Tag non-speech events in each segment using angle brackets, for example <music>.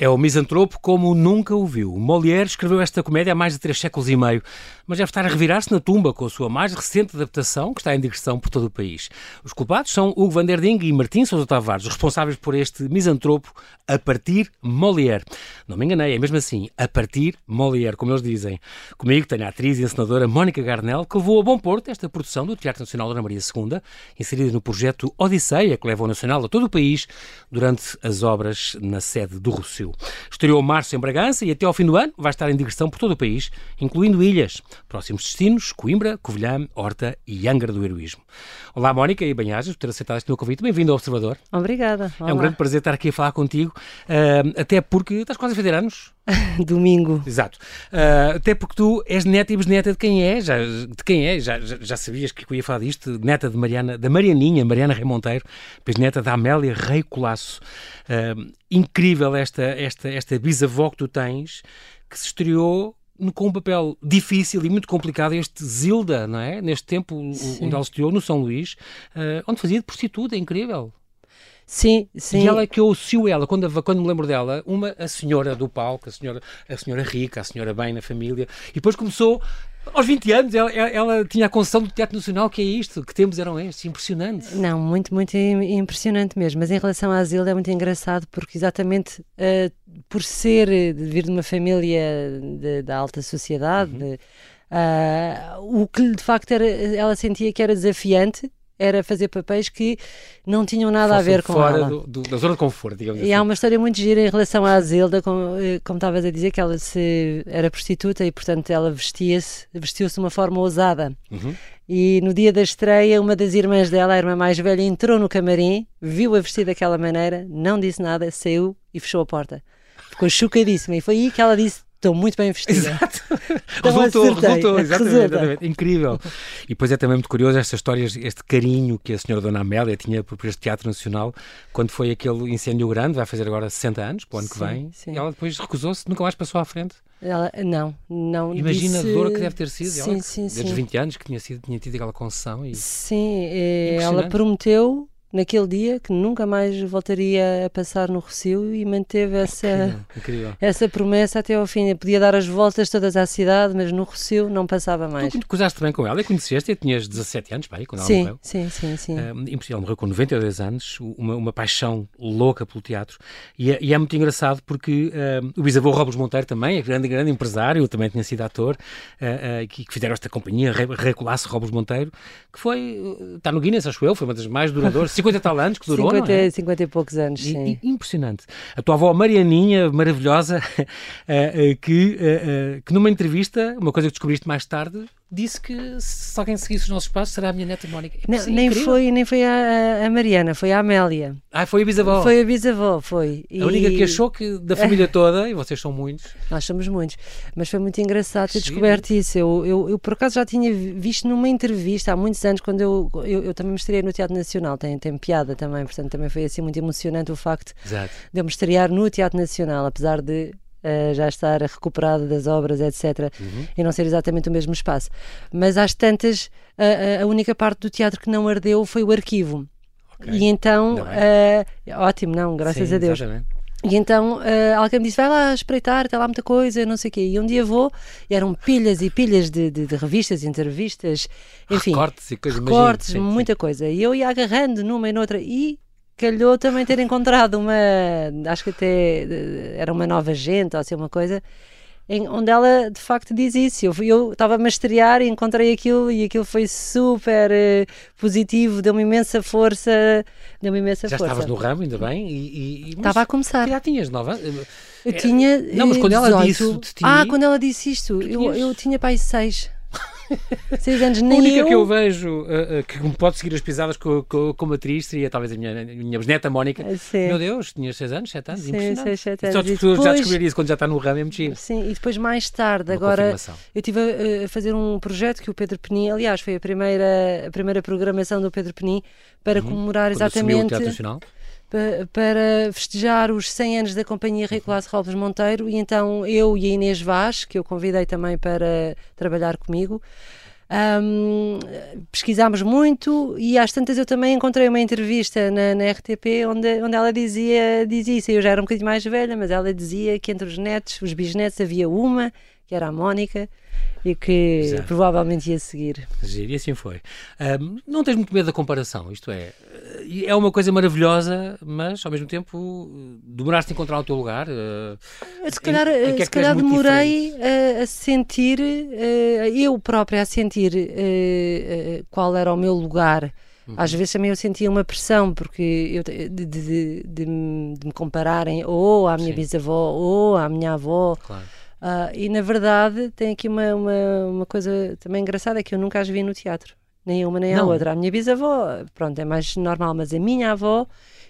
É o misantropo como nunca o viu. Molière escreveu esta comédia há mais de três séculos e meio, mas deve estar a revirar-se na tumba com a sua mais recente adaptação, que está em digressão por todo o país. Os culpados são Hugo van der Ding e Martim Sousa Tavares, os responsáveis por este misantropo a partir Molière. Não me enganei, é mesmo assim, a partir Molière, como eles dizem. Comigo tenho a atriz e encenadora Mónica Garnel, que levou a bom porto esta produção do Teatro Nacional Dona Maria II, inserida no projeto Odisseia, que leva o Nacional a todo o país durante as obras na sede do Rossio. Brasil. Estreou março em Bragança e até ao fim do ano vai estar em digressão por todo o país, incluindo ilhas. Próximos destinos, Coimbra, Covilhã, Horta e Angra do Heroísmo. Olá, Mónica e Banhajas, por ter aceitado este meu convite. Bem-vindo ao Observador. Obrigada. Olá. É um grande prazer estar aqui a falar contigo, uh, até porque estás quase a fazer anos. <laughs> Domingo. Exato. Uh, até porque tu és neta e bisneta de quem é, já, de quem é, já, já, sabias que eu ia falar disto, neta de Mariana, da Marianinha, Mariana Rei Monteiro, bisneta da Amélia Rei Colasso. Uh, incrível esta, esta, esta bisavó que tu tens, que se estreou com um papel difícil e muito complicado, este Zilda, não é? Neste tempo Sim. onde ela estreou, no São Luís, uh, onde fazia de prostituta, é incrível. Sim, sim. E ela é que eu associo ela, quando, quando me lembro dela, uma, a senhora do palco, a senhora, a senhora rica, a senhora bem na família, e depois começou aos 20 anos, ela, ela, tinha a concessão do Teatro Nacional, que é isto, que temos eram estes, impressionante. Não, muito, muito impressionante mesmo. Mas em relação à Zilda é muito engraçado, porque exatamente uh, por ser, de vir de uma família de, da alta sociedade, uhum. de, uh, o que de facto era, ela sentia que era desafiante era fazer papéis que não tinham nada Fosse a ver com fora ela. Do, do, da zona de conforto, digamos e assim. há uma história muito gira em relação à Zilda, como, eh, como estavas a dizer, que ela se, era prostituta e, portanto, ela vestia-se vestiu-se de uma forma ousada. Uhum. E no dia da estreia, uma das irmãs dela, a irmã mais velha, entrou no camarim, viu-a vestir daquela maneira, não disse nada, saiu e fechou a porta. Ficou chocadíssima. E foi aí que ela disse: Estou muito bem vestida. Exato. <laughs> Então resultou, resultou, exatamente, exatamente, Incrível. E depois é também muito curioso estas histórias, este carinho que a senhora Dona Amélia tinha por este Teatro Nacional, quando foi aquele incêndio grande, vai fazer agora 60 anos, para o ano sim, que vem, sim. e ela depois recusou-se, nunca mais passou à frente. Ela, não, não. Imagina disse... a dor que deve ter sido. Sim, ela, sim, desde sim. os 20 anos que tinha, sido, tinha tido aquela concessão. E... Sim, eh, ela prometeu naquele dia que nunca mais voltaria a passar no Rocio e manteve essa, incrível, incrível. essa promessa até ao fim. podia dar as voltas todas à cidade, mas no Rocio não passava mais. Tu cruzaste bem com ela e conheceste, tinhas 17 anos, pai, quando ela sim, morreu. Sim, sim, sim. Uh, ela morreu com 92 anos, uma, uma paixão louca pelo teatro. E é, e é muito engraçado porque uh, o bisavô Robos Monteiro também, é grande, grande empresário, também tinha sido ator, uh, que, que, fizeram esta companhia, Recolasse Robos Monteiro, que foi, está no Guinness, acho eu, foi uma das mais duradouras 50 e tal anos que durou, 50, não é? 50 e poucos anos, sim. impressionante. A tua avó Marianinha, maravilhosa, <laughs> eh, eh, que, eh, que numa entrevista, uma coisa que descobriste mais tarde, disse que se alguém seguisse os nossos passos será a minha neta Mónica. É não, nem, foi, nem foi a, a, Mariana, foi a Amélia. Ah, foi a bisavó? Foi a bisavó, foi. A única que achou que da família <laughs> toda, e vocês são muitos. Nós somos muitos, mas foi muito engraçado ter Sim. descoberto isso. Eu, eu, eu, por acaso já tinha visto numa entrevista há muitos anos, quando eu, eu, eu também me estreiei no Teatro Nacional, tem, tem piada também, portanto também foi assim muito emocionante o facto Exato. de eu me estrear no Teatro Nacional, apesar de Uh, já estar recuperado das obras, etc., uhum. e não ser exatamente o mesmo espaço. Mas às tantas, uh, a única parte do teatro que não ardeu foi o arquivo. Okay. E então, uh, ótimo, não, graças Sim, a Deus. Exatamente. E então uh, alguém me disse: vai lá espreitar, está lá muita coisa, não sei o quê. E um dia vou, e eram pilhas e pilhas de, de, de revistas, entrevistas, enfim. Cortes e coisas muita sim. coisa. E eu ia agarrando numa e noutra. E calhou também ter encontrado uma, acho que até era uma nova gente ou assim uma coisa, em, onde ela de facto diz isso. Eu estava a estrear e encontrei aquilo e aquilo foi super uh, positivo, deu-me imensa força, deu-me imensa já força. Já estavas no ramo, ainda bem? E, e, Estava a começar. Já tinhas nova? Eu tinha. Não, mas quando ela 18... disse. Ah, quando ela disse isto, eu, eu tinha pai seis. <laughs> Seis anos, nem A única eu... que eu vejo uh, uh, que pode seguir as pisadas co, co, como atriz seria talvez a minha, a minha bisneta Mónica. Sim. Meu Deus, tinha seis anos, sete anos, sim, impressionante. Seis, sete anos. Só depois... já descobrir isso quando já está no ramo, é muito giro. Sim, e depois mais tarde, Uma agora eu estive a, a, fazer um projeto que o Pedro Penin, aliás, foi a primeira, a primeira programação do Pedro Penin para uhum. comemorar quando exatamente. O Teatro Nacional? Para festejar os 100 anos da Companhia Rei Colasso Robes Monteiro e então eu e a Inês Vaz, que eu convidei também para trabalhar comigo, Um, pesquisámos muito e às tantas eu também encontrei uma entrevista na, na, RTP onde, onde ela dizia, dizia isso. Eu já era um bocadinho mais velha, mas ela dizia que entre os netos, os bisnetos, havia uma, que era a Mónica, e que Exato. provavelmente ia seguir. E assim foi. Um, não tens muito medo da comparação, isto é, é uma coisa maravilhosa, mas ao mesmo tempo demoraste a encontrar o teu lugar. Uh, se calhar, em, em é se calhar demorei a, a, sentir, uh, eu própria a sentir qual era o meu lugar. Uhum. Às vezes também eu sentia uma pressão porque eu, de, de, de, de me compararem ou à minha Sim. bisavó ou à minha avó. Claro Uh, e na verdade tem aqui uma, uma, uma, coisa também engraçada: é que eu nunca as vi no teatro, nem uma nem a outra. A minha bisavó, pronto, é mais normal, mas a minha avó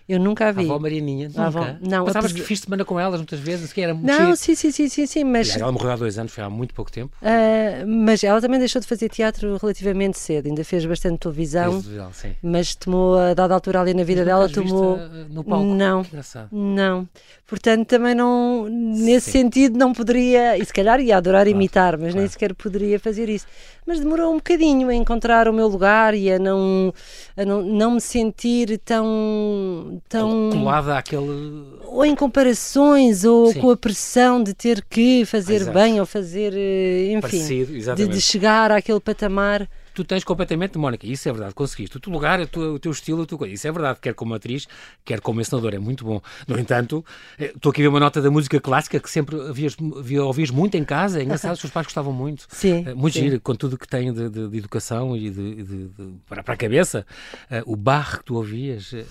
eu nunca a vi. A avó Marianinha? Nunca? A avó, não. Passavas que fiz semana com elas muitas vezes? Que era muito não, sim, sim, sim, sim, sim, mas... ela morreu há dois anos, foi há muito pouco tempo. Uh, mas ela também deixou de fazer teatro relativamente cedo, ainda fez bastante televisão, sim. mas tomou, a dada altura ali na vida dela, tomou... no palco? Não, não. Portanto, também não, nesse sim. sentido, não poderia, e se calhar ia adorar claro, imitar, mas claro. nem sequer poderia fazer isso mas demorou um bocadinho a encontrar o meu lugar e a não, a não, não me sentir tão, tão. colada àquele. Ou em comparações, ou Sim. com a pressão de ter que fazer Exato. bem ou fazer. Eh, enfim. Parecido, de, de chegar àquele patamar tu tens completamente, Mónica, isso é verdade, conseguiste. O teu lugar, o teu, o teu estilo, tua coisa, isso é verdade, quer como atriz, quer como ensinador, é muito bom. No entanto, eh, estou aqui a ver uma nota da música clássica que sempre havias, ouvias muito em casa, é engraçado, os teus pais gostavam muito. Sim. Eh, muito sim. giro, com tudo que tem de, de, de educação e de, de, para, para, a cabeça. Uh, o bar que tu ouvias, uh,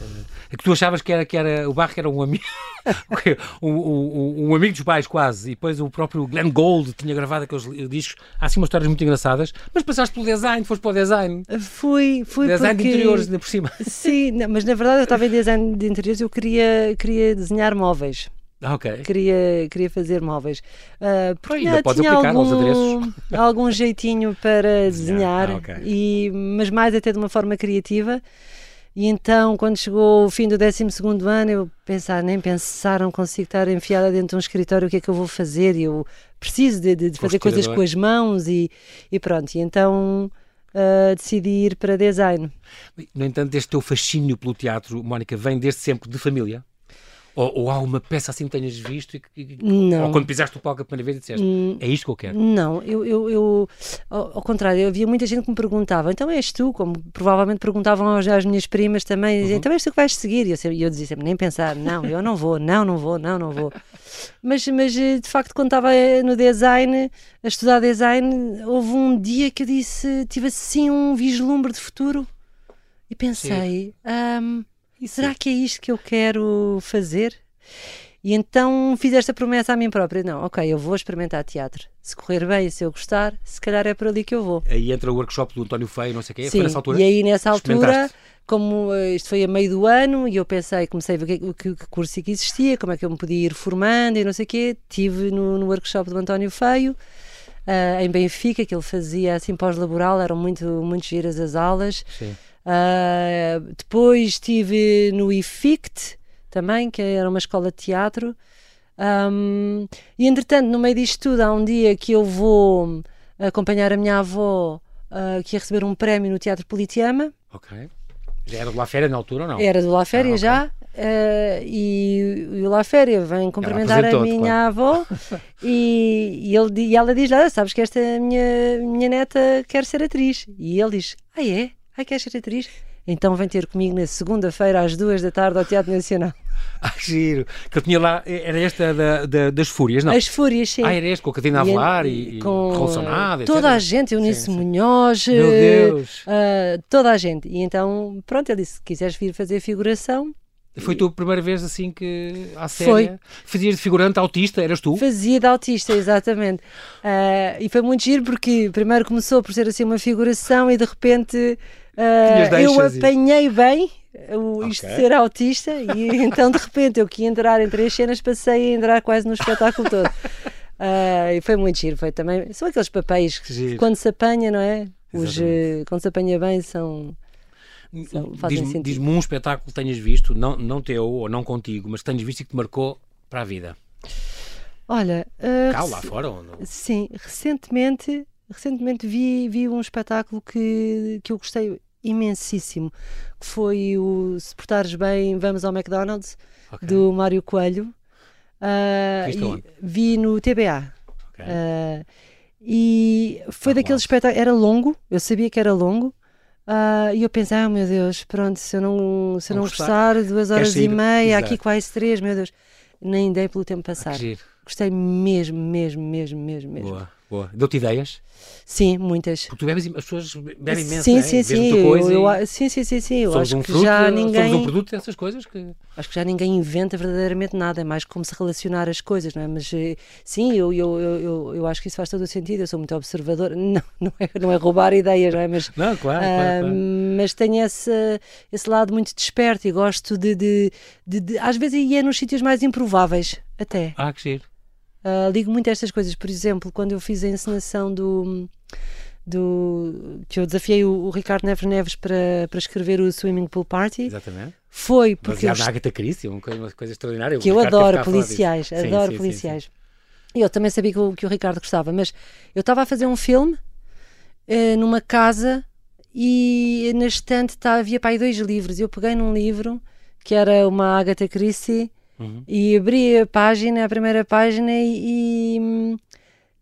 que tu achavas que era, que era o bar que era um amigo, <laughs> um, um, um, amigo dos pais quase, e depois o próprio Glenn Gold tinha gravado aqueles discos, há assim umas histórias muito engraçadas, mas passaste pelo design, foste para o design. Fui, fui Design porque... de interiores, ainda por cima. <laughs> Sim, não, mas na verdade eu estava em design de interiores, eu queria, queria desenhar móveis. Ah, ok. Queria, queria fazer móveis. Uh, porque ainda podes aplicar algum, <laughs> algum jeitinho para desenhar, ah, okay. e, mas mais até de uma forma criativa. E então, quando chegou o fim do 12 ano, eu pensar, nem pensaram consigo estar enfiada dentro de um escritório, o que é que eu vou fazer? E eu preciso de, de fazer coisas com as mãos e, e pronto. E então uh, decidi ir para design. No entanto, este teu fascínio pelo teatro, Mónica, vem desde sempre de família? Ou, ou, há uma peça assim que tenhas visto e que, não. ou quando pisaste o palco a primeira vez e disseste hum, é isto que eu quero? Não, eu, eu, eu ao, ao, contrário, havia muita gente que me perguntava, então és tu, como provavelmente perguntavam às minhas primas também, uhum. então és tu que vais seguir? E eu, eu dizia sempre, nem pensar, não, eu não vou, não, não vou, não, não vou. Mas, mas eh, de facto, quando estava eh, no design, a estudar design, houve um dia que eu disse, tive assim um vislumbre de futuro e pensei. Um, e será que é isto que eu quero fazer? E então fiz esta promessa a mim própria: não, ok, eu vou experimentar teatro. Se correr bem, se eu gostar, se calhar é por ali que eu vou. Aí entra o workshop do António Feio, não sei o quê, Sim, foi nessa altura? E aí nessa altura, como uh, isto foi a meio do ano, e eu pensei, comecei a ver o que, que, que, curso é que existia, como é que eu me podia ir formando e não sei o quê. Tive no, no workshop do António Feio. Uh, em Benfica, que ele fazia assim pós-laboral, eram muito, muito giras as aulas. Sim. Uh, depois estive no IFICT também, que era uma escola de teatro. Um, e entretanto, no meio disto tudo, há um dia que eu vou acompanhar a minha avó uh, que ia receber um prémio no Teatro Politeama. Ok. Já era do La Féria na altura ou não? Era do La Féria ah, okay. já. Uh, e, e o La Féria vem cumprimentar a minha claro. avó e, e, ele, e ela diz: ah, Sabes que esta minha, minha neta quer ser atriz. E ele diz: Ah, é? Ai, queres ser atriz? Então vem ter comigo na segunda-feira às duas da tarde ao Teatro Nacional. <laughs> Ah, giro. Que eu tinha lá, era esta da, da, das Fúrias, não? As Fúrias, sim. Ah, era este, com a Catarina Avelar e, e com Rolsonado, Toda a gente, Eunice sim, Munhoz. Meu Deus. Uh, toda a gente. E então, pronto, ele disse, se quiseres vir fazer figuração, foi a tua primeira vez assim que à série? Foi. Fazias de figurante autista, eras tu? Fazia de autista, exatamente. Uh, e foi muito giro porque primeiro começou por ser assim uma figuração e de repente uh, eu apanhei bem o, isto okay. de ser autista e <laughs> então de repente eu que ia entrar em três cenas passei a entrar quase no espetáculo todo. Uh, e foi muito giro, foi também. São aqueles papéis que quando se apanha, não é? Os, quando se apanha bem são Diz-me diz um espetáculo que tenhas visto, não, não teu ou não contigo, mas que tenhas visto e que te marcou para a vida. Olha. Uh, Cá lá fora ou não? Sim, recentemente recentemente vi, vi um espetáculo que, que eu gostei imensíssimo, que foi o Se Portares Bem, Vamos ao McDonald's, okay. do Mário Coelho. Uh, vi no TBA. Okay. Uh, e foi ah, daqueles espetáculos, era longo, eu sabia que era longo, uh, e eu pensei, ah, meu Deus, pronto, se eu não, se eu não, não gostar, gostar, duas horas e meia, Exato. aqui quase três, meu Deus, nem dei pelo tempo passar. Gostei mesmo, mesmo, mesmo, mesmo, mesmo. Boa. Boa. Deu-te ideias? Sim, muitas. Porque tu bebes, as pessoas bebem imenso, sim, é? sim, sim. Eu, eu, sim, sim, sim, sim. Eu acho um que fruto, já ninguém. Um produto dessas coisas que. Acho que já ninguém inventa verdadeiramente nada, é mais como se relacionar as coisas, não é? Mas eh, sim, eu, eu, eu, eu, acho que isso faz todo o sentido. Eu sou muito observador. <laughs> Não, não é, não é roubar ideias, não é? Mas, não, claro, uh, claro, claro. Mas tenho esse, esse lado muito desperto e gosto de, de, de, de. Às vezes, e é nos sítios mais improváveis, até. Ah, que giro. Uh, ligo muito a estas coisas. Por exemplo, quando eu fiz a encenação do. Do, que eu desafiei o, o, Ricardo Neves Neves para, para escrever o Swimming Pool Party. Exatamente. Foi porque. Baseado eu, na Agatha Christie, uma coisa, uma coisa extraordinária. Que eu adoro policiais, adoro sim, policiais. Sim, sim. E eu também sabia que o, que o Ricardo gostava, mas eu estava a fazer um filme uh, numa casa e na estante tá, havia para aí dois livros. Eu peguei num livro que era uma Agatha Christie Uhum. E abri a página, a primeira página, e, e,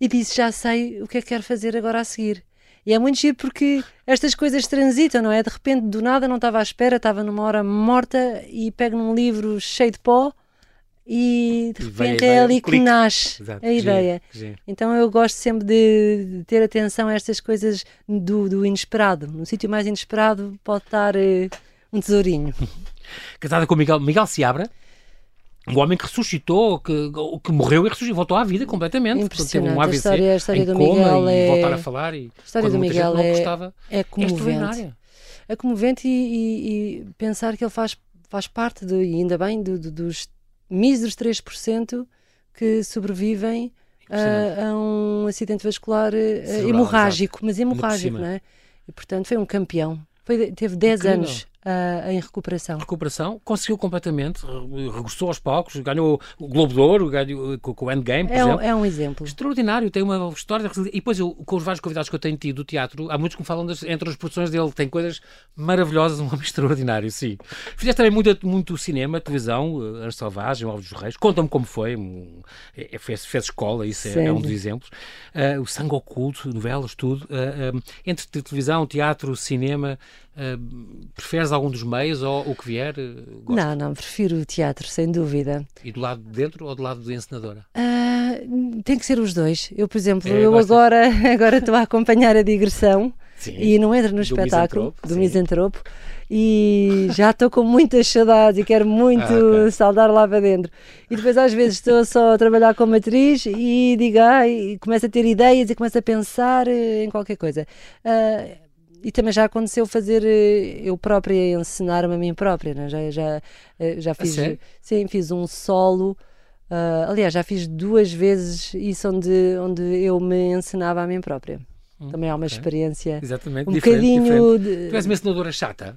e, disse: Já sei o que é que quero fazer agora a seguir. E é muito giro porque estas coisas transitam, não é? De repente, do nada, não estava à espera, estava numa hora morta e pego num livro cheio de pó e de repente é ali que nasce Exato, a ideia. Então eu gosto sempre de, ter atenção a estas coisas do, do inesperado. No sítio mais inesperado pode estar uh, um tesourinho. <laughs> Casada com Miguel, Miguel Seabra um homem que ressuscitou, que, que morreu e ressuscitou, voltou à vida completamente. Impressionante. Teve um AVC a história, a história do Miguel é... voltar a falar e a história do Miguel é... Gostava, é comovente. É, é comovente e, e, e, pensar que ele faz, faz parte, de, e ainda bem, de, de, dos míseros 3% que sobrevivem a, a, um acidente vascular eh, Cerebral, hemorrágico, exato. mas hemorrágico, não é? E portanto foi um campeão. Foi, teve 10 anos uh, em recuperação. Recuperação, conseguiu completamente, regressou aos palcos, ganhou o Globo de Ouro, ganhou com, o Endgame, por é exemplo. Um, é um exemplo. Extraordinário, tem uma história. E depois, eu, com os vários convidados que eu tenho tido do teatro, há muitos que me falam das, entre as produções dele, tem coisas maravilhosas, um homem <laughs> extraordinário, sim. Fizeste também muito, muito cinema, televisão, uh, Ar Selvagem, Ovos dos Reis. Conta-me como foi, um, é, fez, fez escola, isso é, é, um dos exemplos. Uh, o Sangue Oculto, novelas, tudo. Uh, entre televisão, teatro, cinema, preferes algum dos meios ou o que vier? Eh, gosta? Não, não, prefiro o teatro, sem dúvida. E do lado de dentro ou do lado da encenadora? Uh, tem que ser os dois. Eu, por exemplo, é, eu agora <laughs> agora estou a acompanhar a digressão sim. e não entro no do espetáculo misantropo, do misantropo e já estou com muitas saudades e quero muito ah, okay. saudar lá para dentro. E depois às vezes estou só a trabalhar como atriz e digo, ai, começo a ter ideias e começo a pensar eh, em qualquer coisa. Uh, e também já aconteceu fazer eh, eu própria ensinar-me a mim própria, né? já, já, eh, já fiz, sim, fiz um solo. Uh, aliás, já fiz duas vezes isso onde, onde eu me ensinava a mim própria. Hum, Também há uma okay. experiência Exatamente, um diferente, bocadinho diferente. De... Tu és uma ensinadora chata?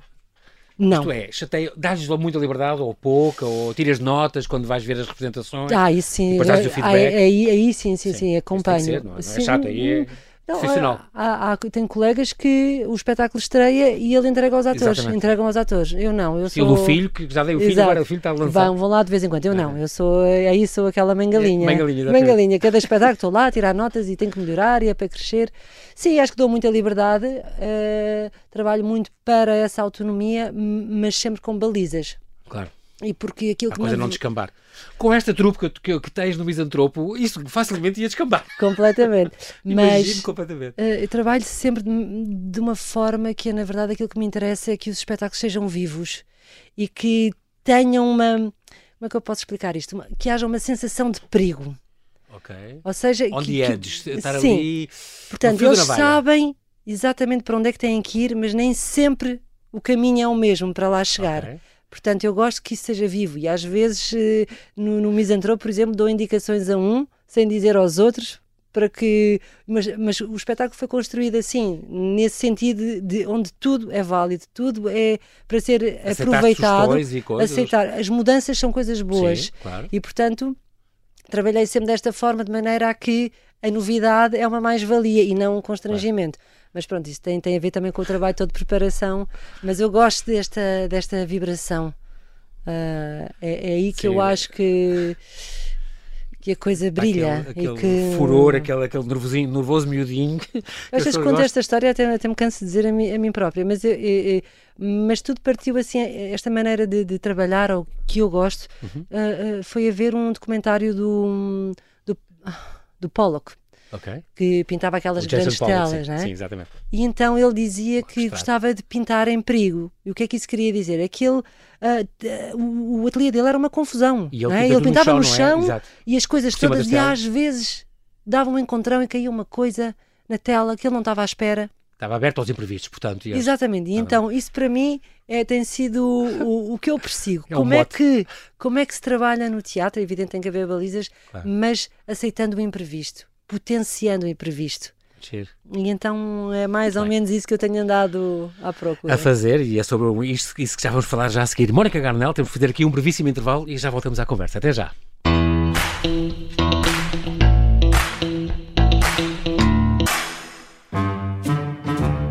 Não. Isto é, chateia, dás-lhes muita liberdade ou pouca, ou tiras notas quando vais ver as representações? Ah, isso sim. Depois dás o feedback? Aí, aí, sim, sim, sim, sim acompanho. Ser, não, é? não é chato, aí é... Não, há, há, tem colegas que o espetáculo estreia e ele entrega aos atores. Exatamente. Entregam aos atores. Eu não. Eu sou... o filho, que já dei o filho, Exato. agora o filho está a lançar. Vão, vão lá de vez em quando. Eu não. Eu sou, aí sou aquela mangalinha. É, mangalinha, mangalinha. Cada espetáculo estou lá a tirar notas e tenho que melhorar e é para crescer. Sim, acho que dou muita liberdade. Uh, trabalho muito para essa autonomia, mas sempre com balizas. Claro. E porque aquilo a que coisa não descambar. Com esta trupe que, que, que, tens no misantropo, isso facilmente ia descambar. Completamente. <laughs> Mas completamente. Uh, eu trabalho sempre de, de, uma forma que, na verdade, aquilo que me interessa é que os espetáculos sejam vivos e que tenham uma. Como é que eu posso explicar isto? Uma, que haja uma sensação de perigo. Ok. Ou seja, On que, the edge, que, estar sim. ali. Portanto, eles sabem exatamente para onde é que têm que ir, mas nem sempre o caminho é o mesmo para lá chegar. Okay. Portanto, eu gosto que isso seja vivo e às vezes eh, no, no Misantropo, por exemplo, dou indicações a um sem dizer aos outros para que. Mas, mas o espetáculo foi construído assim, nesse sentido de onde tudo é válido, tudo é para ser Aceitar aproveitado. Aceitar. As mudanças são coisas boas. Sim, claro. E portanto. Trabalhei sempre desta forma, de maneira a que a novidade é uma mais-valia e não um constrangimento. Mas pronto, isso tem, tem a ver também com o trabalho todo de preparação. Mas eu gosto desta, desta vibração. Uh, é, é, aí que Sim, eu acho que que a coisa brilha. Aquele, aquele e que... furor, aquele, aquele nervosinho, nervoso miudinho. Às vezes conto esta história até, até me canso de dizer a mim, a mim própria, mas, eu, eu, eu, mas tudo partiu assim, esta maneira de, de trabalhar, ou que eu gosto, uhum. uh, uh, foi a ver um documentário do, do, do Pollock. Okay. que pintava aquelas grandes telas, sim, né? Sim, exatamente. E então ele dizia que gostava de pintar em perigo. E o que é que isso queria dizer? Aquele, uh, uh, o ateliê dele era uma confusão. E ele, é? ele pintava no chão, no chão é? e as coisas Por todas, e às vezes dava um encontrão e caía uma coisa na tela que ele não estava à espera. Estava aberto aos imprevistos, portanto. Exatamente. E então, isso para mim é, tem sido o, o que eu persigo. <laughs> É como, é que, como é que se trabalha no teatro? É evidente tem que haver balizas, claro. mas aceitando o imprevisto potenciando o imprevisto. Cheiro. E então é mais ou menos isso que eu tenho andado à procura. A fazer, e é sobre isso, isso que já vamos falar já a seguir. Mónica Garnel, temos que fazer aqui um brevíssimo intervalo e já voltamos à conversa. Até já.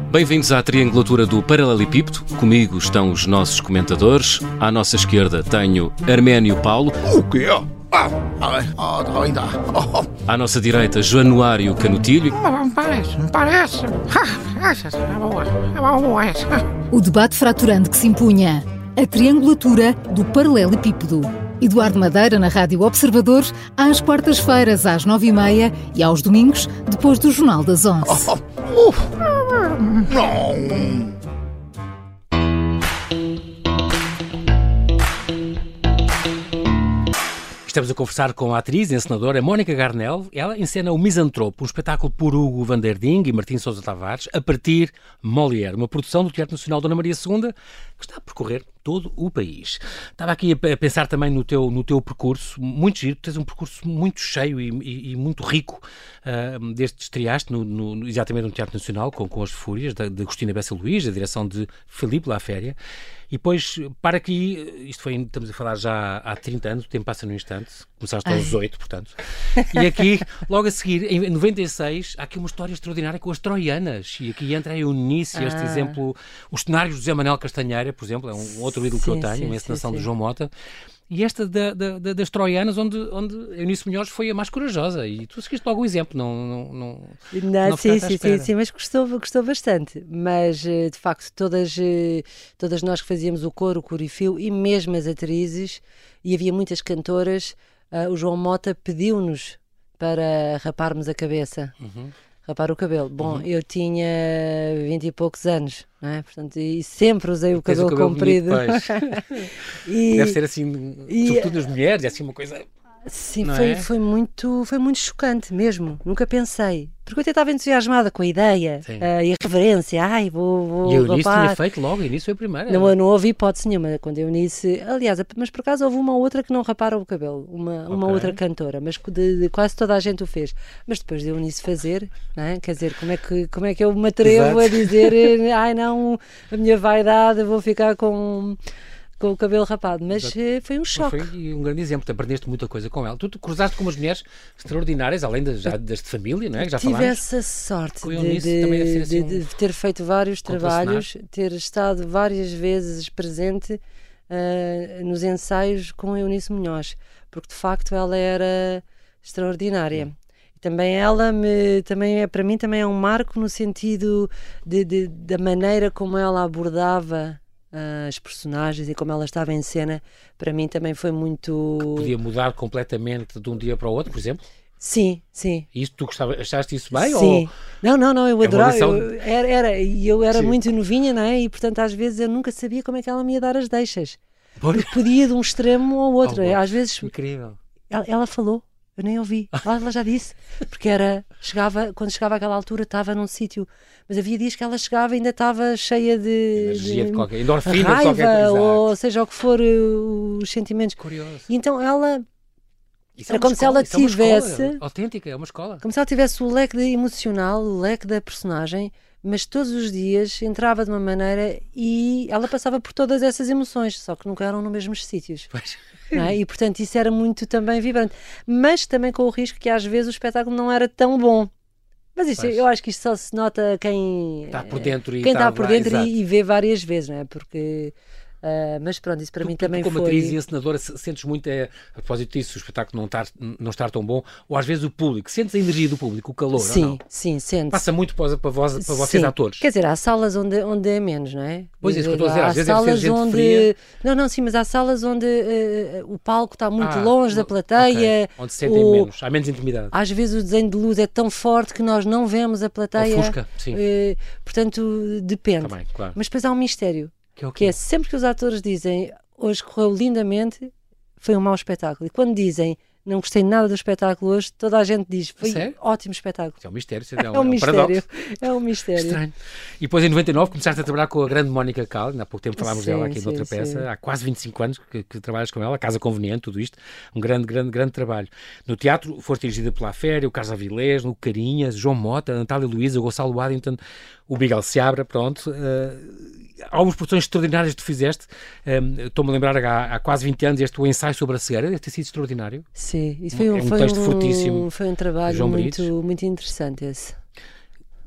Bem-vindos à triangulatura do Paralelepípedo. Comigo estão os nossos comentadores. À nossa esquerda tenho Arménio Paulo. O quê? À nossa direita, Januário Canutilho. Parece, parece. O debate fraturante que se impunha. A triangulatura do paralelepípedo. Eduardo Madeira na Rádio Observador, às quartas-feiras às nove e meia e aos domingos, depois do Jornal das Onze. Não! Estamos a conversar com a atriz e encenadora Mónica Garnel. Ela encena o Misantropo, um espetáculo por Hugo Van der Ding e Martim Sousa Tavares, a partir Molière, uma produção do Teatro Nacional Dona Maria II, que está a percorrer todo o país. Estava aqui a pensar também no teu, no teu percurso, muito giro, tens um percurso muito cheio e, e, e muito rico, uh, desde estreaste no, no, exatamente no Teatro Nacional, com, com As Fúrias, de, de Agostina Bessa Luís, a direção de Felipe Laféria, e depois, para aqui, isto foi, estamos a falar já há 30 anos, o tempo passa num instante, começaste aos 18, portanto. E aqui, logo a seguir, em 96, há aqui uma história extraordinária com as troianas. E aqui entra a Eunice, este ah. exemplo, os cenários de José Manuel Castanheira, por exemplo, é um outro ídolo sim, que eu tenho, sim, uma encenação de João Mota e esta da, da, da, das troianas, onde, onde Eunice Munhoz foi a mais corajosa. E tu seguiste logo o exemplo, não. não, não, não, não sim, sim, sim, sim, mas gostou, gostou bastante. Mas, eh, de facto, todas, eh, todas nós que fazíamos o coro, o corifio e mesmo as atrizes, e havia muitas cantoras, uh, o João Mota pediu-nos para raparmos a cabeça. Uhum rapar o cabelo. Bom, uhum. eu tinha vinte e poucos anos, não é? Portanto, e sempre usei o cabelo, o cabelo comprido. <laughs> e, Deve ser assim, e, sobretudo nas mulheres, é assim uma coisa Sim, foi, é? foi, muito, foi muito chocante mesmo. Nunca pensei. Porque eu até estava entusiasmada com a ideia uh, e a reverência. Ai, vou. vou e a Eunice tinha feito logo, Eunice foi a primeira. Não, não houve hipótese nenhuma quando a Eunice. Aliás, mas por acaso houve uma outra que não rapara o cabelo, uma, okay. uma outra cantora, mas de, de, quase toda a gente o fez. Mas depois de Eunice fazer, é? quer dizer, como é, que, como é que eu me atrevo Exato. a dizer, ai não, a minha vaidade, vou ficar com com o cabelo rapado, mas Exato. Eh, foi um choque. Foi um grande exemplo, aprendeste muita coisa com ela. Tu cruzaste com umas mulheres extraordinárias, além de, já, das de família, não é? Que já Tive falámos. essa sorte de, de, assim de, de, ter feito vários trabalhos, ter estado várias vezes presente uh, nos ensaios com a Eunice Munhoz, porque de facto ela era extraordinária. Hum. também ela me também é para mim também é um marco no sentido de, de da maneira como ela abordava as personagens e como ela estava em cena, para mim também foi muito. Que podia mudar completamente de um dia para o outro, por exemplo? Sim, sim. Isso, tu gostava, achaste isso bem? Sim. Ou... Não, não, não, eu é adorava. Eu, era, era, eu era sim. muito novinha, não é? E portanto, às vezes eu nunca sabia como é que ela me ia dar as deixas. Porque podia de um extremo ao outro. Oh, às vezes. Incrível. Ela, ela falou. Eu nem ouvi. Ela já disse. Porque era. Chegava, quando chegava àquela altura, estava num sítio. Mas havia dias que ela chegava e ainda estava cheia de. Energia de, de qualquer. Endorfina raiva, de qualquer Ou seja o que for, os sentimentos. Curioso. E então ela. Isso é Era como escola, se ela é tivesse. escola autêntica, é uma escola. Como se ela tivesse o leque emocional, o leque da personagem, mas todos os dias entrava de uma maneira e ela passava por todas essas emoções, só que nunca eram nos mesmos sítios. É? E portanto isso era muito também vibrante. Mas também com o risco que às vezes o espetáculo não era tão bom. Mas isso, Pois. eu acho que isto só se nota quem Está por dentro e quem está está por lá, dentro e, e vê várias vezes, não é? Porque ah, mas pronto, isso para Tu- mim tu, também como foi. atriz e encenadora, se- sentes muito, é, a propósito disso, o espetáculo não estar, não estar tão bom, ou às vezes o público, sentes a energia do público, o calor, Sim, sim, sente. Passa muito para, para, vós, para vocês Sim. atores. Quer dizer, há salas onde, onde é menos, não é? Pois é, isso que eu estou a dizer, Há às vezes deve ser salas onde. fria. Não, não, sim, mas há salas onde eh, o palco está muito Ah, longe da no- plateia. ok, Onde se sentem o- menos, há menos intimidade. Às vezes o desenho de luz é tão forte que nós não vemos a plateia. Ofusca, sim. Eh, portanto, depende. Também, claro. Mas depois há um mistério, Que é o que quê? é sempre que os atores dizem hoje correu lindamente, foi um mau espetáculo. E quando dizem não gostei nada do espetáculo hoje, toda a gente diz foi sério? ótimo espetáculo. Isso é um mistério, isso É <laughs> um, mistério. paradoxo. <laughs> É um mistério. Estranho. E depois em 99 começaste a trabalhar com a grande Mónica Cal, há pouco tempo falámos Sim, dela aqui sim, noutra sim. peça, há quase 25 anos que, que trabalhas com ela, Casa Conveniente, tudo isto, um grande, grande, grande trabalho. No teatro foste dirigida pela Féria, o Carlos Avilés, no Carinhas, João Mota, a Natália Luísa, o Gonçalo Waddington, o Miguel Seabra, pronto. eh, algumas produções extraordinárias que tu fizeste, eh, estou-me a lembrar há, há quase 20 anos este o ensaio sobre a cegueira, deve ter sido extraordinário. Sim, isso foi É um, um foi texto um, fortíssimo Foi um trabalho muito, muito interessante esse.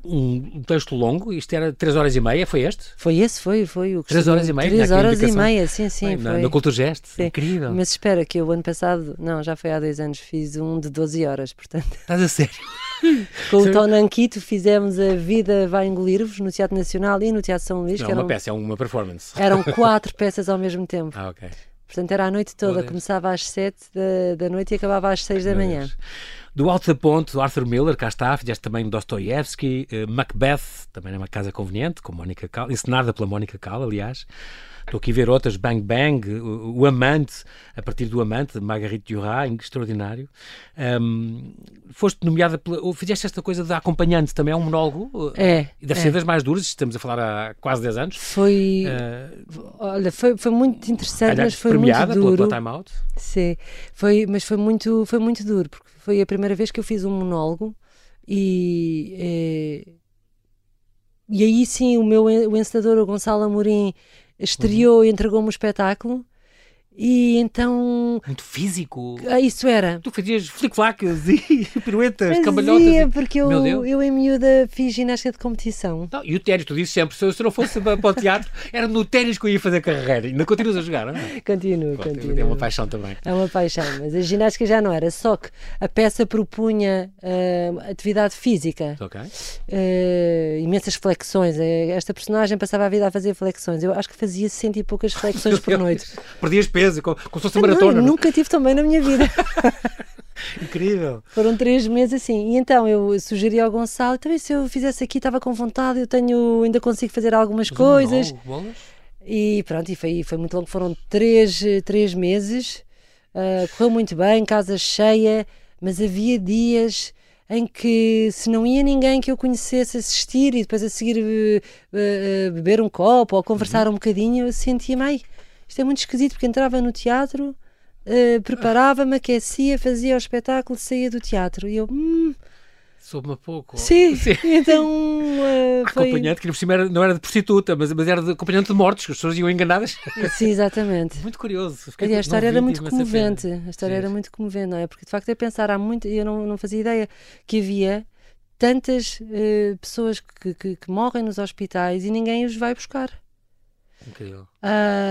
Um, um texto longo, isto era 3 horas e meia, foi este? Foi esse, foi, foi o que Três horas e meia, Três tinha aqui a horas e meia, sim, sim, Bem, na, foi. na Culturgest, Sim. incrível. Mas espera que eu o ano passado, não, já foi há dois anos, fiz um de 12 horas, portanto. Estás a sério? <laughs> <laughs> Com o Tom Nanquito fizemos A Vida Vai Engolir-vos no Teatro Nacional e no Teatro São Luís, Não, que é uma eram, peça, é uma performance. eram <laughs> quatro peças ao mesmo tempo. Ah, ok. Portanto, era a noite toda, começava às sete da, da noite e acabava às seis da manhã. Do Alto da Ponte, do Arthur Miller, cá está, fizeste também Dostoiévski, eh, Macbeth, também é uma casa conveniente, com Mónica Cal, encenada pela Mónica Cal, aliás. Estou aqui a ver outras, Bang Bang, o, o Amante, a partir do Amante, de Marguerite Duras, extraordinário. Ahm, foste nomeada, pela, ou fizeste esta coisa de acompanhante, também é um monólogo, eh, É, e deve é. ser das mais duras, estamos a falar há quase 10 anos. Foi, Eh, olha, foi, foi muito interessante, mas foi muito premiada pela, duro. pela Time Out. Sim, foi, mas foi muito, foi muito duro, porque foi a primeira vez que eu fiz um monólogo e, eh, e aí sim o meu o encenador, o Gonçalo Amorim, estreou e entregou-me o espetáculo e então Muito físico. ah, isso era. Tu fazias flic-flacs e <laughs> piruetas, cambalhotas. Fazia, e- porque eu, eu em miúda fiz ginástica de competição. Não, e o ténis, tu dizes sempre, se eu, se não fosse para, o teatro, <laughs> era no ténis que eu ia fazer carreira. Ainda continuas a jogar, não é? Continuo, Pronto, continuo. é uma paixão também. É uma paixão, mas a ginástica já não era, só que a peça propunha ah, atividade física. Ok? eh, imensas flexões. Eh, Esta personagem passava a vida a fazer flexões. Eu acho que fazia cento e poucas flexões <laughs> por noite. Perdias peso, como, como se fosse não, maratona. eu não? é? nunca tive também na minha vida. <laughs> Incrível. Foram três meses assim. E então eu sugeri ao Gonçalo, também se eu fizesse aqui, estava com vontade, eu tenho, ainda consigo fazer algumas Mas coisas. bolas? E pronto, e foi, foi muito longo, foram três, três meses, Ah, correu muito bem, casa cheia, mas havia dias em que se não ia ninguém que eu conhecesse assistir e depois a seguir eh, eh, beber um copo ou conversar um bocadinho, eu sentia-me, ai, isto é muito esquisito, porque entrava no teatro, eh, preparava-me, aquecia, fazia o espetáculo, saía do teatro e eu, hum, Soube-me a pouco. sim, <laughs> então eh, <laughs> foi... Acompanhante, que por cima era- não era de prostituta, mas, mas era de acompanhante de mortos, que as pessoas iam enganadas. <laughs> Sim, exatamente. Muito curioso. Fiquei- a história era muito comovente. A história Sim, era sim. muito comovente, não é? Porque de facto é pensar, há muito, eu não, não fazia ideia que havia tantas eh, pessoas que, que, que morrem nos hospitais e ninguém os vai buscar. Incrível.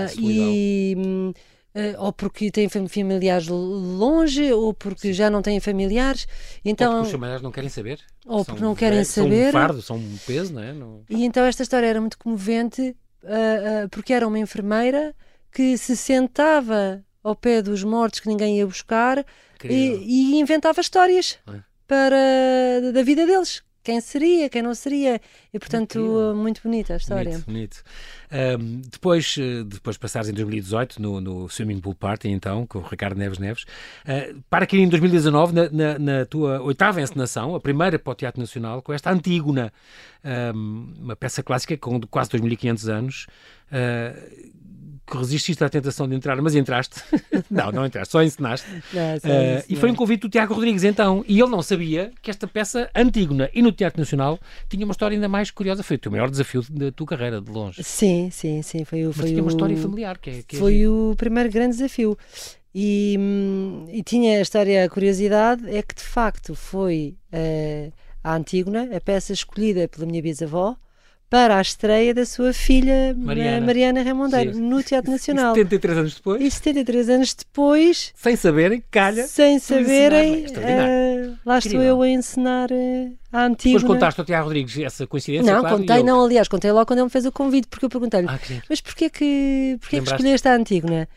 Solidão. e eh, ou porque têm fam- familiares longe, ou porque já não têm familiares, Ou então porque os familiares não querem saber. ou São porque não querem São saber. um fardo, são um peso, não é? Não... E então esta história era muito comovente ah, ah, porque era uma enfermeira que se sentava ao pé dos mortos que ninguém ia buscar e, e inventava histórias É. para da vida deles. Quem seria, quem não seria. E portanto, Incrível. muito bonita a história. Bonito, bonito. Ahm, depois, eh, depois de passares em 2018 no, no Swimming Pool Party, então, com o Ricardo Neves Neves, eh, para aqui em 2019, na, na- na tua oitava encenação, a primeira para o Teatro Nacional, com esta Antígona, ahm, uma peça clássica com quase 2.500 anos, eh, que resististe à tentação de entrar, mas entraste. <laughs> não, não entraste, só ensinaste. Não, só uh, e foi um convite do Tiago Rodrigues, então. E ele não sabia que esta peça, Antígona e no Teatro Nacional, tinha uma história ainda mais curiosa. Foi o teu maior desafio da tua carreira, de longe. Sim, sim, sim. Foi, mas foi tinha o... uma história familiar. Que é, que é foi é... o primeiro grande desafio. E, hum, e, tinha a história, a curiosidade é que de facto foi uh, a Antígona, a peça escolhida pela minha bisavó, para a estreia da sua filha Mariana, Mariana Ramondeiro no Teatro Nacional. E 73 anos depois? E 73 anos depois. Sem saberem, calha. Sem saberem, uh, lá estou eu a ensinar uh, a antiga. Depois contaste ao Tiago Rodrigues essa coincidência? Não, claro, contei, eu... não, aliás, contei logo quando ele me fez o convite, porque eu perguntei-lhe, ah, mas porquê que, porquê que escolheste a Antígona?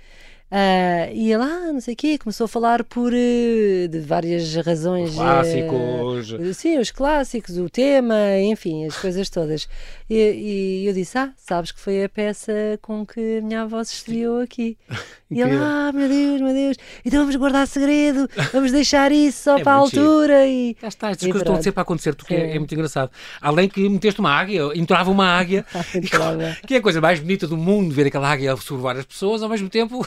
Uh, e ele, ah, não sei o quê, começou a falar por uh, de várias razões. Os clássicos. Uh, sim, os clássicos, o tema, enfim, as coisas todas. E, e, eu disse, ah, sabes que foi a peça com que a minha avó se estreou aqui. <laughs> e ele, ah, meu Deus, meu Deus, então vamos guardar segredo, vamos deixar isso só <laughs> é para a altura. E... Já está, estas coisas estão sempre a acontecer, porque é, é, muito engraçado. Além que meteste uma águia, entrava uma águia, <laughs> que é a coisa mais bonita do mundo, ver aquela águia sobrevoar as pessoas, ao mesmo tempo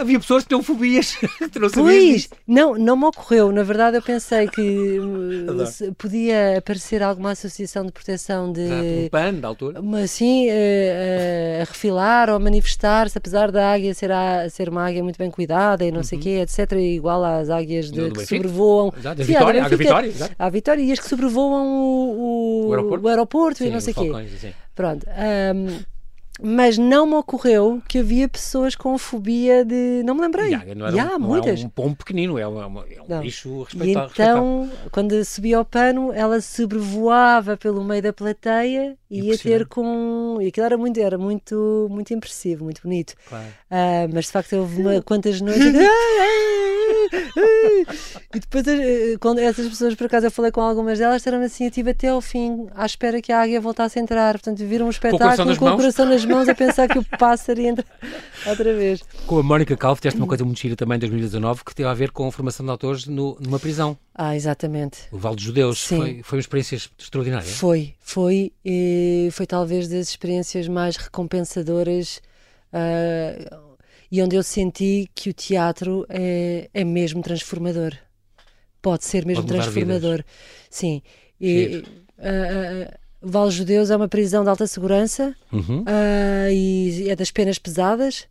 Havia pessoas que tinham fobias. <laughs> não pois, não, não me ocorreu. Na verdade, eu pensei que <laughs> podia aparecer alguma associação de proteção de. Um pano da altura? Assim, a, a refilar ou manifestar-se, apesar da águia ser, a, ser uma águia muito bem cuidada e não uhum. sei o quê, etc. Igual às águias de, que sobrevoam. Exato, a Vitória, a Vitória, a Vitória e as que sobrevoam o, o, o aeroporto, o aeroporto Sim, e não sei o quê. Assim. Pronto. Um, mas não me ocorreu que havia pessoas com fobia de. Não me lembrei. Yeah, não era yeah, um, não muitas. É um pombo pequenino, é, uma, é um bicho respeitado. então, quando subia ao pano, ela sobrevoava pelo meio da plateia e ia ter com. E aquilo era muito, era muito, muito impressivo, muito bonito. Claro. Uh, mas de facto houve uma, <laughs> quantas noites. <laughs> e depois, eh, quando essas pessoas, por acaso, eu falei com algumas delas, disseram assim: eu estive até ao fim, à espera que a águia voltasse a entrar. Portanto, viram um espetáculo com o coração nas mãos a pensar que o pássaro ia entrar <laughs> outra vez. Com a Mónica Calvo, teste uma coisa muito gira também em 2019 que teve a ver com a formação de autores no, numa prisão. Ah, exatamente. O Val dos Judeus. Sim. Foi, foi uma experiência extraordinária. Foi, foi. E foi talvez das experiências mais recompensadoras. Uh, e onde eu senti que o teatro é, é mesmo transformador. Pode ser mesmo Pode transformador. Vidas. Sim. E, uh, uh, Val Judeus é uma prisão de alta segurança uhum. uh, e é das penas pesadas.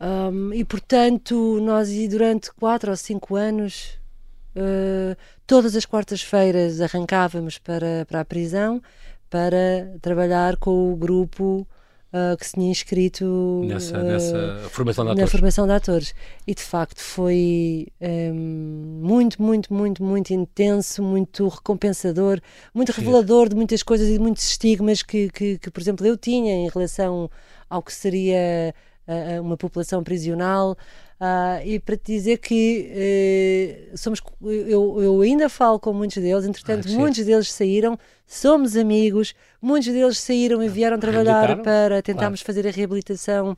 Um, e portanto, nós durante quatro ou cinco anos, todas as quartas-feiras arrancávamos para, para a prisão para trabalhar com o grupo uh, que se tinha inscrito nessa, uh, nessa formação de atores. na formação de atores. E de facto foi um, muito, muito, muito, muito intenso, muito recompensador, muito Sim. revelador de muitas coisas e de muitos estigmas que, que, que, por exemplo, eu tinha em relação ao que seria uma população prisional. Uh, e para te dizer que uh, somos, eu, eu ainda falo com muitos deles, entretanto, ah, muitos deles saíram, somos amigos, muitos deles saíram e vieram trabalhar para tentarmos claro. fazer a reabilitação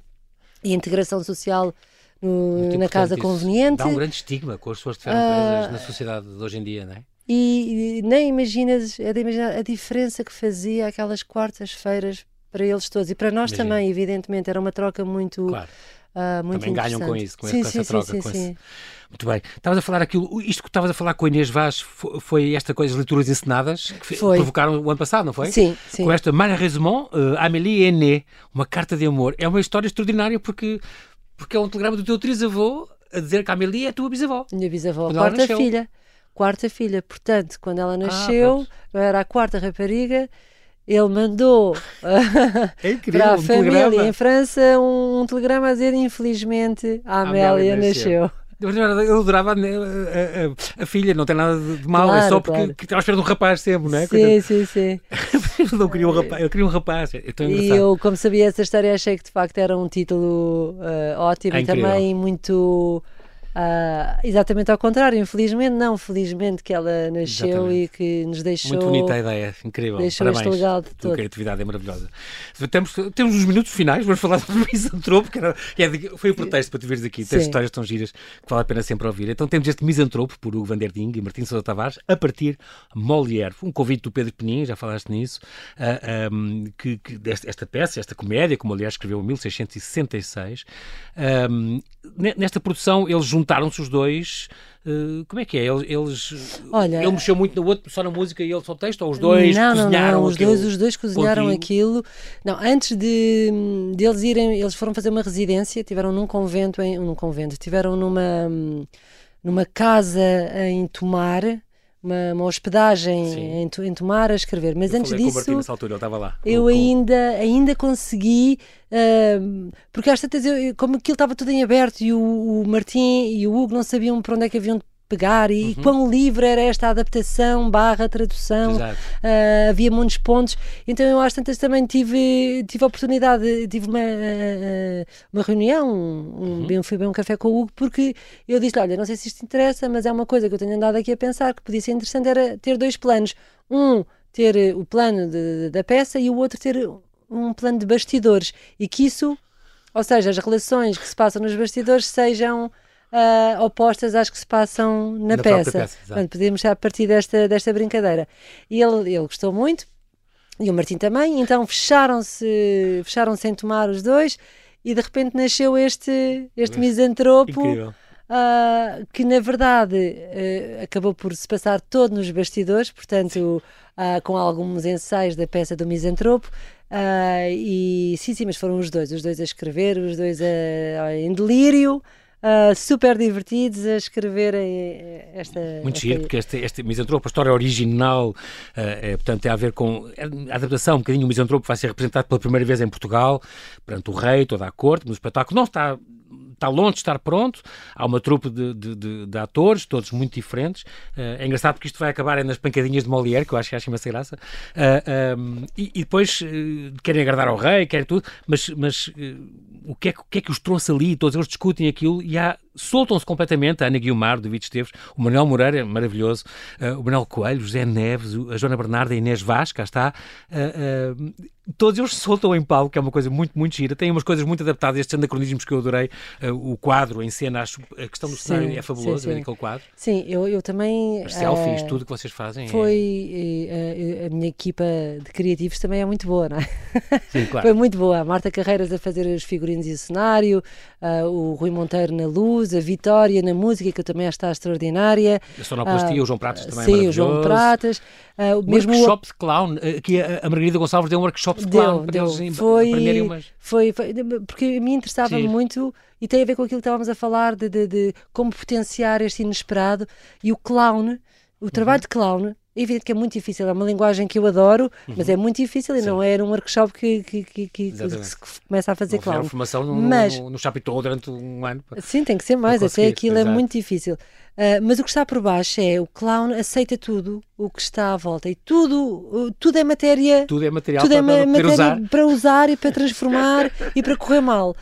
e a integração social no, na casa conveniente. Dá um grande estigma com as pessoas que estiveram presas uh, na sociedade de hoje em dia, não é? E, e nem imaginas, é de imaginar a diferença que fazia aquelas quartas-feiras para eles todos e para nós Imagina. também, evidentemente, era uma troca muito. Claro Uh, muito Também ganham com isso, com, sim, essa sim, troca. Sim, sim, Muito bem. Estavas a falar aquilo, isto que estavas a falar com a Inês Vaz foi esta coisa, leituras encenadas, que foi. provocaram o ano passado, não foi? Sim, sim. Com esta Maria Resumont, uh, Amélie Ené, uma carta de amor. É uma história extraordinária porque, porque é um telegrama do teu trisavô a dizer que a Amélie é a tua bisavó. Minha bisavó, a quarta filha. Quarta filha. Portanto, quando ela ah, nasceu, ah, eu era a quarta rapariga ele mandou é <laughs> incrível, para a um família telegrama. em França um, um, telegrama a dizer infelizmente a Amélia, Amélia nasceu. nasceu. Eu adorava a, a, a, filha, não tem nada de mal, é claro, é só porque claro. estava à espera de um rapaz sempre, não é? Sim, sim, sim. <laughs> eu não queria um rapaz, eu queria um rapaz. É e eu, como sabia essa história, achei que de facto era um título uh, ótimo é e também muito Uh, exatamente ao contrário, infelizmente não, felizmente que ela nasceu exatamente. e que nos deixou. Muito bonita a ideia, incrível. Deixou Parabéns. este legado todo. A criatividade é maravilhosa. Temos, temos os minutos finais, vamos falar <laughs> do misantropo, que, era, é foi o pretexto para te vires aqui. Tem histórias tão giras que vale a pena sempre ouvir. Então temos este misantropo por Hugo Van der Ding e Martim Sousa Tavares, a partir Molière. Um convite do Pedro Penin, já falaste nisso, uh, ah, um, que, que desta, esta peça, esta comédia, como aliás escreveu em 1666. Um, nesta produção eles juntaram-se os dois. Uh, como é que é? Eles, eles Olha, ele mexeu muito no outro, só na música e ele só texto? Ou os dois não, cozinharam não, não. Os, dois, os dois cozinharam aquilo. Não, antes de, de eles irem, eles foram fazer uma residência, tiveram num convento, em, num convento, tiveram numa, numa casa em Tomar, uma, uma hospedagem em, em, Tomar a escrever. Mas eu antes disso, nessa altura, ele estava lá. Eu com, ainda, ainda consegui, uh, porque às tantas, eu, como aquilo estava tudo em aberto e o, o Martim e o Hugo não sabiam para onde é que haviam de pegar e, uhum. quão livre era esta adaptação barra tradução. Uh, havia muitos pontos. Então eu às tantas também tive tive a oportunidade tive uma uh, uma reunião um, uhum. bem, fui bem um café com o Hugo porque eu disse olha não sei se isto interessa mas é uma coisa que eu tenho andado aqui a pensar que podia ser interessante era ter dois planos. Um ter eh, o plano de, da peça e o outro ter um plano de bastidores. E que isso ou seja as relações que se passam nos bastidores sejam uh, opostas às que se passam na, na peça. peça Portanto, podíamos já partir desta, desta brincadeira. E ele, ele gostou muito, e o Martim também, então fecharam-se fecharam-se em tomar os dois e de repente nasceu este, este misantropo. Uh, que na verdade uh, acabou por se passar todo nos bastidores, portanto, uh, com alguns ensaios da peça do Misantropo. e sim, sim, mas foram os dois, os dois a escrever, os dois a, em delírio uh, super divertidos a escreverem eh, esta. Muito esta... giro, porque este, este Misantropo, a história original, uh, é, portanto, tem a ver com a adaptação. Um bocadinho o Misantropo vai ser representado pela primeira vez em Portugal, perante o rei, toda a corte, no espetáculo não está está longe de estar pronto. Há uma trupe de, de, de, de atores, todos muito diferentes. Uh, é engraçado porque isto vai acabar nas pancadinhas de Molière, que eu acho que acho imensa graça. Um, e, e, depois uh, querem agradar ao rei, querem tudo, mas, mas o que, é, o que é que os trouxe ali? Todos eles discutem aquilo e há soltam-se completamente a Ana Guilmar, do Vito Esteves, o Manuel Moreira, maravilhoso, uh, o Manuel Coelho, o José Neves, a Joana Bernarda, a Inês Vaz, cá está. Uh, uh, todos eles se soltam em palco, que é uma coisa muito, muito gira. Tem umas coisas muito adaptadas, estes anacronismos que eu adorei. o quadro em cena, acho, a questão do cenário é fabulosa, sim, sim. aquele quadro. Sim, eu, eu também... As selfies, tudo que vocês fazem. Foi... É... a minha equipa de criativos também é muito boa, não é? Sim, claro. <laughs> Foi muito boa. A Marta Carreiras a fazer os figurinos e o cenário, o Rui Monteiro na luz, a Vitória na música, que também está extraordinária. A sonoplastia, uh, o João Pratas também sim, é o João Pratas. O mesmo workshop de clown, que a Margarida Gonçalves deu um workshop de clown deu, deu. foi, umas... Foi, foi, porque a mim interessava muito e tem a ver com aquilo que estávamos a falar de, de, de como potenciar este inesperado e o clown, o trabalho uhum. de clown é evidente que é muito difícil, é uma linguagem que eu adoro, uhum. mas é muito difícil e Sim. não é um workshop que, que, que, que, que se começa a fazer claro. formação no, mas, no, no Chapitou durante um ano. Sim, tem que ser mais, até aquilo é Exato. é muito difícil. Uh, mas o que está por baixo é o clown aceita tudo o que está à volta e tudo, tudo é matéria. Tudo é material tudo para, é matéria usar. para usar e para transformar <laughs> e para correr mal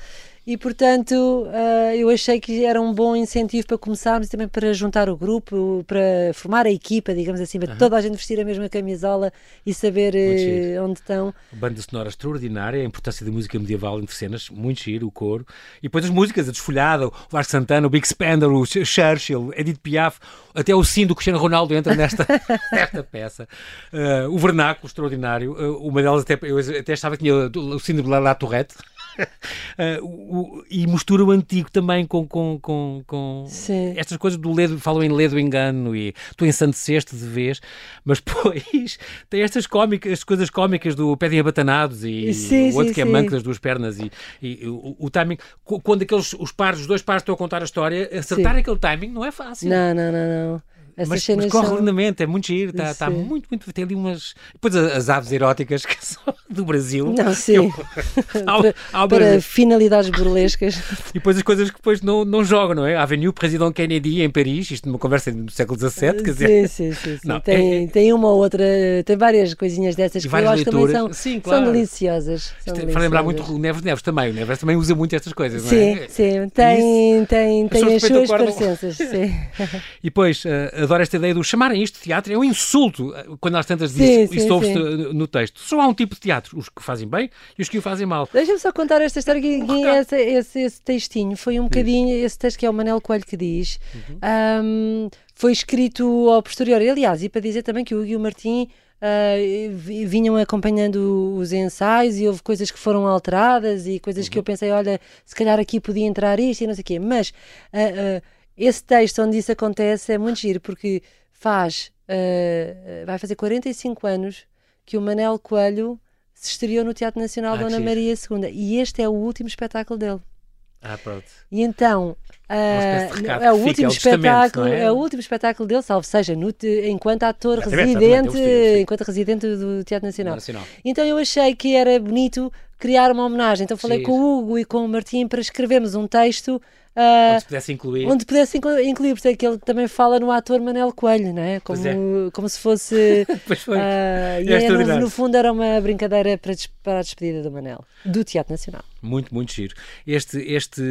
e portanto uh, eu achei que era um bom incentivo para começarmos e também para juntar o grupo, para formar a equipa, digamos assim, para uhum. toda a gente vestir a mesma camisola e saber uh, onde estão. Banda sonora extraordinária, a importância da música medieval entre cenas, muito giro, o coro. E depois as músicas, a Desfolhada, o Vasco Santana, o Big Spender, o Churchill, Edith Piaf, até o sim do Cristiano Ronaldo entra nesta, <laughs> nesta peça. Uh, o vernáculo extraordinário, uma delas até, eu até achava que tinha o sim de La Tourette. <laughs> uh, o, e mistura o antigo também com, com, com, com estas coisas do ledo, falam em ledo engano e tu ensandeceste de vez, mas <laughs> depois tem estas cómicas, as coisas cómicas do pedem abatanados e sim, o outro sim, que é manco das duas pernas e, e o, o, timing, quando aqueles, os pares, os dois pares estão a contar a história, acertar aquele timing não é fácil. Não, não, não, não. Mas, mas corre são- lindamente, é muito giro, está está Sim. muito, muito. Tem ali umas. Depois as, aves eróticas que <laughs> são do Brasil. Não, sim. Ao- <laughs> para, ao para Brasil. finalidades burlescas. <laughs> E depois as coisas que depois não, não jogam, não é? A Avenue President Kennedy em Paris, isto numa conversa do século XVII, quer dizer. sim, sim, sim. sim. Não, tem, é- tem uma ou outra, tem várias coisinhas dessas E que eu acho que também são, Sim, são claro. deliciosas. São Isto Faz lembrar muito o Neves Neves também. O Neves também usa muito estas coisas, não Sim, é? sim, tem, tem, As tem pessoas as suas parecenças. Sim. E depois, eh, adoro esta ideia do chamarem isto de teatro, é um insulto eh, quando às tantas dizem ouve-se sim. no- texto. Só há um tipo de teatro, os que fazem bem e os que o fazem mal. Deixa-me só contar esta história recado. esse, esse, esse textinho foi um bocadinho, esse texto que é o Manel Coelho que diz, Uhum. ahm, foi escrito ao posterior. Aliás, e para dizer também que o Hugo e o Martim vi- vinham acompanhando os ensaios e houve coisas que foram alteradas e coisas Uhum. que eu pensei, olha, se calhar aqui podia entrar isto e não sei o quê. Mas ah, ah, esse texto onde isso acontece é muito giro porque faz, ah, vai fazer 45 anos que o Manel Coelho se estreou no Teatro Nacional Ah, Dona giro. Maria II e este é o último espetáculo dele. Ah, pronto. E então recado é o fica, último é espetáculo, é? é? o último espetáculo dele, salvo seja, no enquanto ator Exatamente, residente, enquanto residente do Teatro Nacional. Nacional. Então eu achei que era bonito criar uma homenagem. Então falei com o Hugo e com o Martim para escrevermos um texto ah, Onde se pudesse incluir. onde pudesse inclu- incluir, porque que ele também fala no ator Manel Coelho, não é? Como, é. como se fosse. <laughs> Pois foi. ah, e É é, no, no fundo era uma brincadeira para, para a despedida do Manel, do Teatro Nacional. Muito, muito giro. Este, este,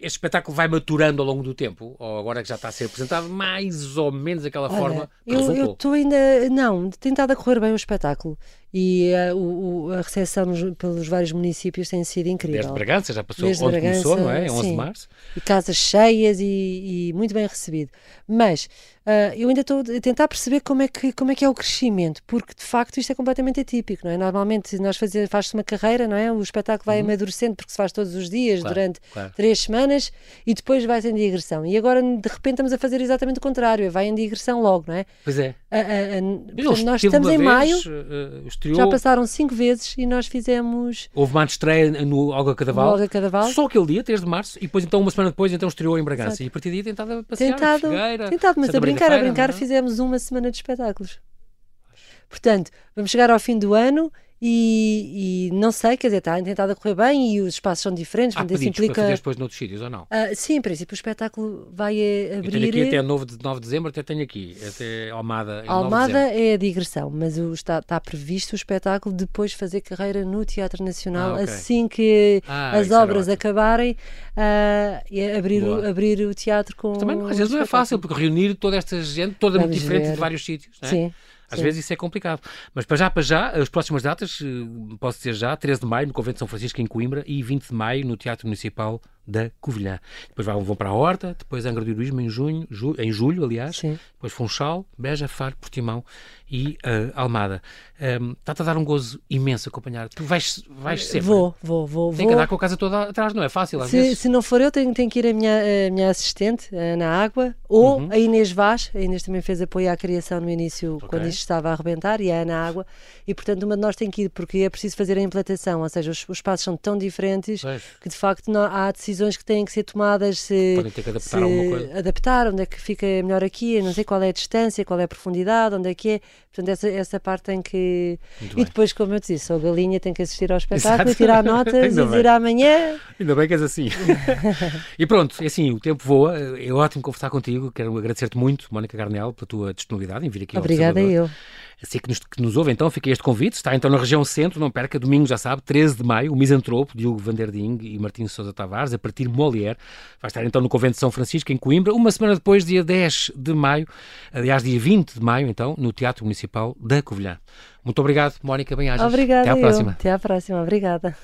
este espetáculo vai maturando ao longo do tempo, ou agora que já está a ser apresentado, mais ou menos daquela forma que eu estou ainda. Não, tem estado a correr bem o espetáculo e ah, o, o- a recepção nos- pelos vários municípios tem sido incrível. Desde Bragança, já passou Desde onde Bragança, começou, não é? 11 de sim. março. e casas cheias e, e muito bem recebido. Mas ah, eu ainda estou a tentar perceber como é, que, como é que é o crescimento, porque de facto isto é completamente atípico, não é? Normalmente nós faz-se uma carreira, não é? O espetáculo vai amadurecendo porque se faz todos os dias Uhum. Claro, durante claro. três semanas e depois vai em digressão. E agora de repente estamos a fazer exatamente o contrário, vai em digressão logo, não é? Pois é. Portanto, nós estamos em vez, maio, estreou, já passaram cinco vezes e nós fizemos houve uma estreia no Olga Cadaval. logo a Cadaval. Só aquele dia, 3 de março, e depois então uma semana depois então estreou em Bragança. Exato. E a partir daí tentado passear, tentado, Figueira, tentado, mas Santa a brincar, a brincar, é? fizemos uma semana de espetáculos. Portanto, vamos chegar ao fim do ano e, e não sei, quer dizer, está tentado a correr bem e os espaços são diferentes, Há pedidos para implica. fazer depois noutros sítios, ou não? Ah, sim, em princípio, o espetáculo vai eh, Eu abrir. tenho aqui até 9 de, 9 de dezembro, até tenho aqui, até Almada. em 9 de Almada é a digressão, mas o- está, está previsto o espetáculo depois fazer carreira no Teatro Nacional, Ah, ok. assim que Ah, as obras acabarem, ah, e abrir, o, abrir o teatro com. Também não, às vezes não é fácil, porque reunir toda esta gente, toda muito Vamos diferente ver. de vários sítios. não é? Sim. Às sim. vezes isso é complicado. Mas para já, para já, as próximas datas, eh, posso dizer já, 13 de maio no Convento de São Francisco em Coimbra e 20 de maio no Teatro Municipal da Covilhã. Depois vão, para a Horta, depois Angra do Heroísmo em junho, ju- em julho, aliás, Sim. depois Funchal, Beja, Faro, Portimão e eh, Almada. Um, Está-te a dar um gozo imenso acompanhar. Tu vais, vais sempre. Vou, vou, vou. Tem vou. que andar com a casa toda atrás, não é fácil às Se, vezes. se não for eu, tenho, tenho que ir a minha, a minha assistente, a Ana Água, ou Uhum. a Inês Vaz. A Inês também fez apoio à criação no início, Ok. quando isto estava a arrebentar, e a Ana Água. E, portanto, uma de nós tem que ir, porque é preciso fazer a implantação, ou seja, os, os espaços são tão diferentes Pois. que, de facto, não- há decisões que têm que ser tomadas. Se, Podem ter que adaptar se adaptar, onde é que fica melhor aqui, não sei qual é a distância, qual é a profundidade, onde é que é. Portanto, essa, essa parte tem que. Muito e bem. depois, como eu te disse, sou a galinha, tem que assistir ao espetáculo, Exato. tirar <laughs> notas e dizer amanhã. Ainda bem que és assim. <laughs> e pronto, é assim, o tempo voa. É ótimo conversar contigo. Quero agradecer-te muito, Mónica Garnel, pela tua disponibilidade em vir aqui ao Obrigada eu. Assim que nos, que nos ouve, então, fica este convite. Está então na região centro, não perca, domingo, já sabe, 13 de maio, o Misantropo, Diogo Vanderding e Martins Sousa Tavares, a partir Molière. Vai estar então no Convento de São Francisco, em Coimbra. Uma semana depois, dia 10 de maio, aliás, dia 20 de maio, então, no Teatro Municipal da Covilhã. Muito obrigado, Mónica Bem-Ajas. Obrigada Até à eu. próxima. Até à próxima. Obrigada.